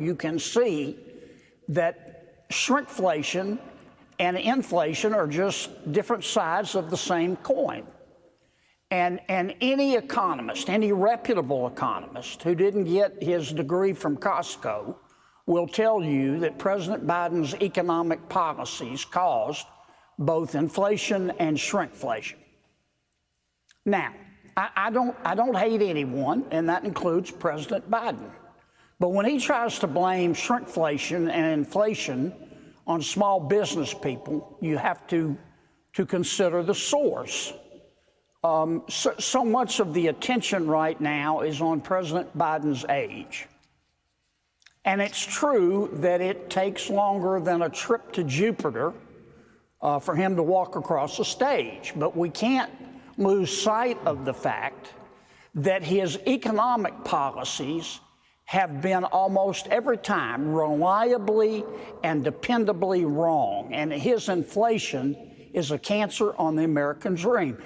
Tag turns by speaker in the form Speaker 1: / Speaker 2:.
Speaker 1: you can see that shrinkflation and inflation are just different sides of the same coin. And, and any economist, any reputable economist who didn't get his degree from Costco will tell you that President Biden's economic policies caused both inflation and shrinkflation. Now, I, I, don't, I don't hate anyone, and that includes President Biden. But when he tries to blame shrinkflation and inflation on small business people, you have to, to consider the source. Um, so, so much of the attention right now is on President Biden's age. And it's true that it takes longer than a trip to Jupiter uh, for him to walk across the stage. But we can't lose sight of the fact that his economic policies have been almost every time reliably and dependably wrong. And his inflation is a cancer on the American dream.